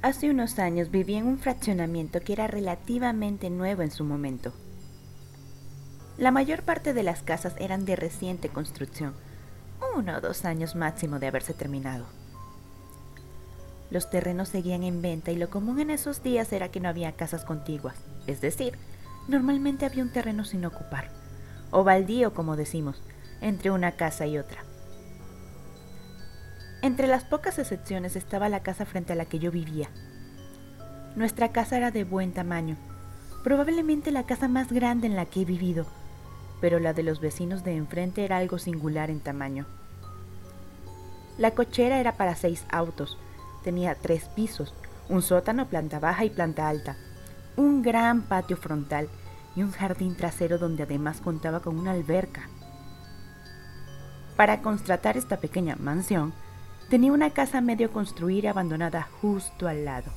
Hace unos años viví en un fraccionamiento que era relativamente nuevo en su momento. La mayor parte de las casas eran de reciente construcción, uno o dos años máximo de haberse terminado. Los terrenos seguían en venta y lo común en esos días era que no había casas contiguas, es decir, normalmente había un terreno sin ocupar, o baldío como decimos, entre una casa y otra. Entre las pocas excepciones estaba la casa frente a la que yo vivía. Nuestra casa era de buen tamaño, probablemente la casa más grande en la que he vivido, pero la de los vecinos de enfrente era algo singular en tamaño. La cochera era para seis autos, tenía tres pisos, un sótano, planta baja y planta alta, un gran patio frontal y un jardín trasero donde además contaba con una alberca. Para constatar esta pequeña mansión, tenía una casa medio construida y abandonada justo al lado.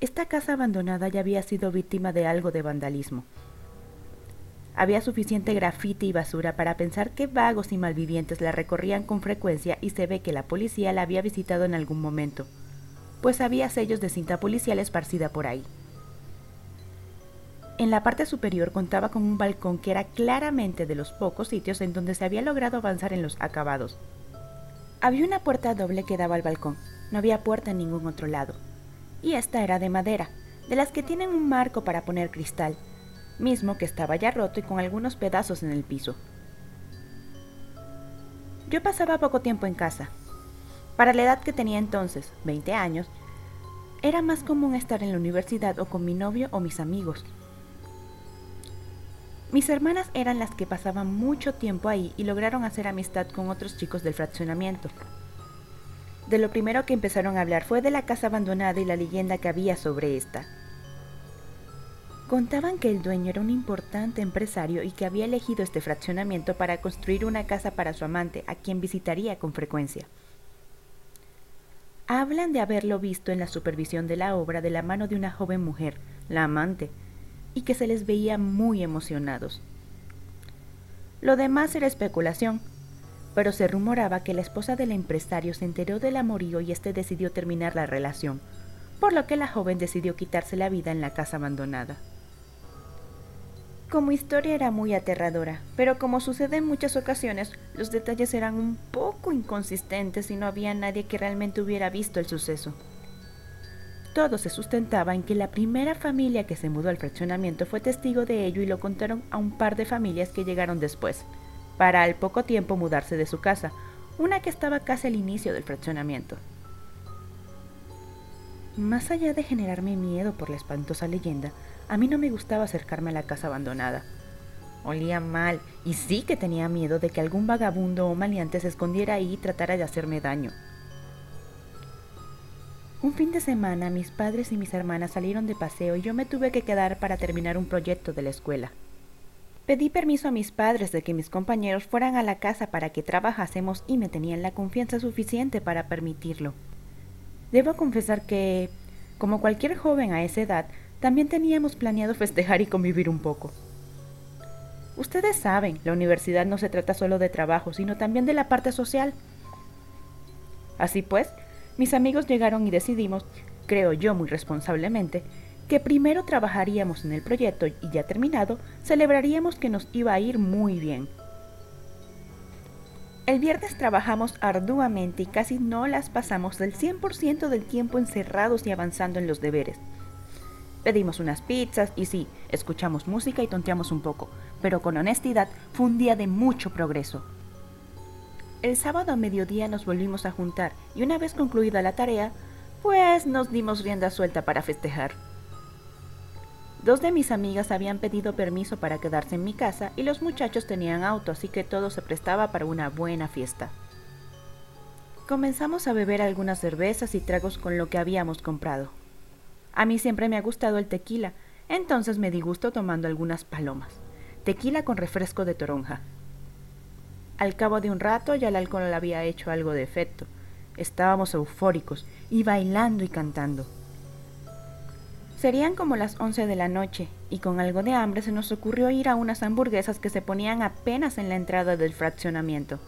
Esta casa abandonada ya había sido víctima de algo de vandalismo. Había suficiente grafite y basura para pensar que vagos y malvivientes la recorrían con frecuencia y se ve que la policía la había visitado en algún momento, pues había sellos de cinta policial esparcida por ahí. En la parte superior contaba con un balcón que era claramente de los pocos sitios en donde se había logrado avanzar en los acabados. Había una puerta doble que daba al balcón, no había puerta en ningún otro lado, y esta era de madera, de las que tienen un marco para poner cristal, mismo que estaba ya roto y con algunos pedazos en el piso. Yo pasaba poco tiempo en casa. Para la edad que tenía entonces, 20 años, era más común estar en la universidad o con mi novio o mis amigos. Mis hermanas eran las que pasaban mucho tiempo ahí y lograron hacer amistad con otros chicos del fraccionamiento. De lo primero que empezaron a hablar fue de la casa abandonada y la leyenda que había sobre esta. Contaban que el dueño era un importante empresario y que había elegido este fraccionamiento para construir una casa para su amante, a quien visitaría con frecuencia. Hablan de haberlo visto en la supervisión de la obra de la mano de una joven mujer, la amante, y que se les veía muy emocionados. Lo demás era especulación, pero se rumoraba que la esposa del empresario se enteró del amorío y éste decidió terminar la relación, por lo que la joven decidió quitarse la vida en la casa abandonada. Como historia era muy aterradora, pero como sucede en muchas ocasiones, los detalles eran un poco inconsistentes y no había nadie que realmente hubiera visto el suceso. Todo se sustentaba en que la primera familia que se mudó al fraccionamiento fue testigo de ello y lo contaron a un par de familias que llegaron después, para al poco tiempo mudarse de su casa, una que estaba casi al inicio del fraccionamiento. Más allá de generarme miedo por la espantosa leyenda, a mí no me gustaba acercarme a la casa abandonada. Olía mal y sí que tenía miedo de que algún vagabundo o maleante se escondiera ahí y tratara de hacerme daño. Un fin de semana mis padres y mis hermanas salieron de paseo y yo me tuve que quedar para terminar un proyecto de la escuela. Pedí permiso a mis padres de que mis compañeros fueran a la casa para que trabajásemos y me tenían la confianza suficiente para permitirlo. Debo confesar que, como cualquier joven a esa edad, también teníamos planeado festejar y convivir un poco. Ustedes saben, la universidad no se trata solo de trabajo, sino también de la parte social. Así pues, mis amigos llegaron y decidimos, creo yo muy responsablemente, que primero trabajaríamos en el proyecto y ya terminado, celebraríamos que nos iba a ir muy bien. El viernes trabajamos arduamente y casi no las pasamos del 100% del tiempo encerrados y avanzando en los deberes. Pedimos unas pizzas y sí, escuchamos música y tonteamos un poco, pero con honestidad fue un día de mucho progreso. El sábado a mediodía nos volvimos a juntar y una vez concluida la tarea, pues nos dimos rienda suelta para festejar. Dos de mis amigas habían pedido permiso para quedarse en mi casa y los muchachos tenían auto, así que todo se prestaba para una buena fiesta. Comenzamos a beber algunas cervezas y tragos con lo que habíamos comprado. A mí siempre me ha gustado el tequila, entonces me di gusto tomando algunas palomas. Tequila con refresco de toronja. Al cabo de un rato ya el alcohol había hecho algo de efecto. Estábamos eufóricos y bailando y cantando. Serían como las once de la noche, y con algo de hambre se nos ocurrió ir a unas hamburguesas que se ponían apenas en la entrada del fraccionamiento.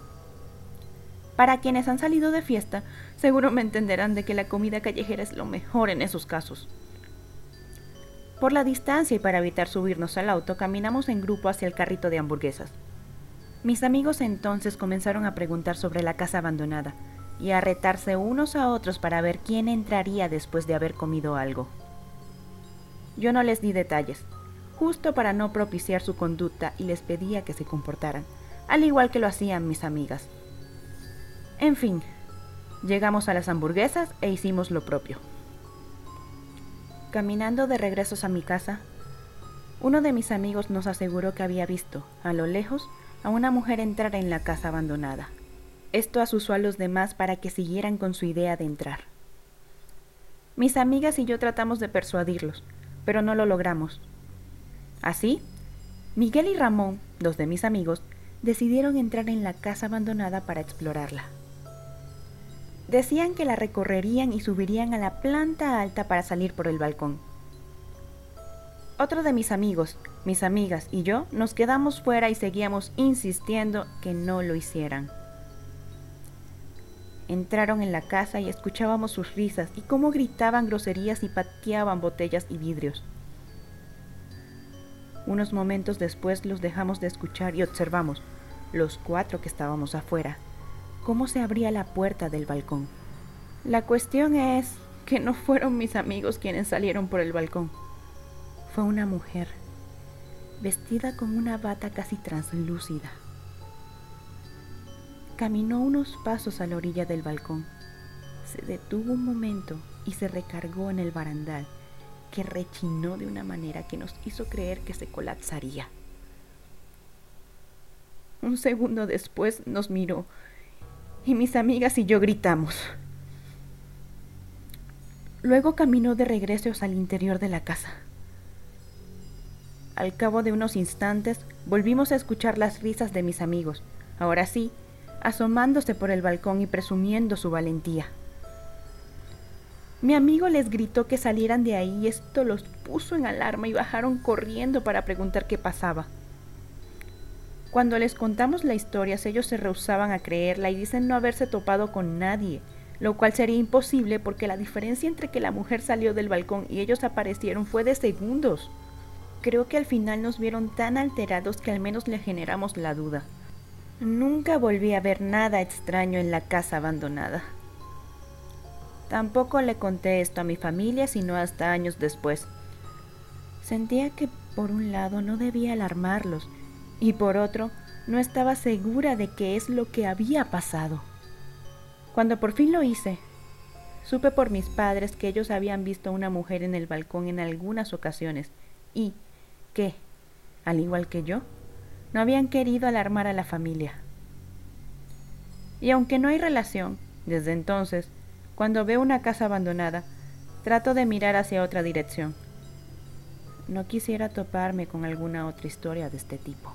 Para quienes han salido de fiesta, seguro me entenderán de que la comida callejera es lo mejor en esos casos. Por la distancia y para evitar subirnos al auto, caminamos en grupo hacia el carrito de hamburguesas. Mis amigos entonces comenzaron a preguntar sobre la casa abandonada y a retarse unos a otros para ver quién entraría después de haber comido algo. Yo no les di detalles, justo para no propiciar su conducta y les pedía que se comportaran, al igual que lo hacían mis amigas. En fin, llegamos a las hamburguesas e hicimos lo propio. Caminando de regresos a mi casa, uno de mis amigos nos aseguró que había visto, a lo lejos, a una mujer entrar en la casa abandonada. Esto asusó a los demás para que siguieran con su idea de entrar. Mis amigas y yo tratamos de persuadirlos, pero no lo logramos. Así, Miguel y Ramón, dos de mis amigos, decidieron entrar en la casa abandonada para explorarla. Decían que la recorrerían y subirían a la planta alta para salir por el balcón. Otro de mis amigos, mis amigas y yo nos quedamos fuera y seguíamos insistiendo que no lo hicieran. Entraron en la casa y escuchábamos sus risas y cómo gritaban groserías y pateaban botellas y vidrios. Unos momentos después los dejamos de escuchar y observamos, los cuatro que estábamos afuera, cómo se abría la puerta del balcón. La cuestión es que no fueron mis amigos quienes salieron por el balcón. Fue una mujer vestida con una bata casi translúcida. Caminó unos pasos a la orilla del balcón. Se detuvo un momento y se recargó en el barandal, que rechinó de una manera que nos hizo creer que se colapsaría. Un segundo después nos miró y mis amigas y yo gritamos. Luego caminó de regreso al interior de la casa. Al cabo de unos instantes volvimos a escuchar las risas de mis amigos, ahora sí, asomándose por el balcón y presumiendo su valentía. Mi amigo les gritó que salieran de ahí y esto los puso en alarma y bajaron corriendo para preguntar qué pasaba. Cuando les contamos la historia, ellos se rehusaban a creerla y dicen no haberse topado con nadie, lo cual sería imposible porque la diferencia entre que la mujer salió del balcón y ellos aparecieron fue de segundos. Creo que al final nos vieron tan alterados que al menos le generamos la duda. Nunca volví a ver nada extraño en la casa abandonada. Tampoco le conté esto a mi familia sino hasta años después. Sentía que por un lado no debía alarmarlos y por otro no estaba segura de qué es lo que había pasado. Cuando por fin lo hice, supe por mis padres que ellos habían visto a una mujer en el balcón en algunas ocasiones y, que, al igual que yo, no habían querido alarmar a la familia. Y aunque no hay relación, desde entonces, cuando veo una casa abandonada, trato de mirar hacia otra dirección. No quisiera toparme con alguna otra historia de este tipo.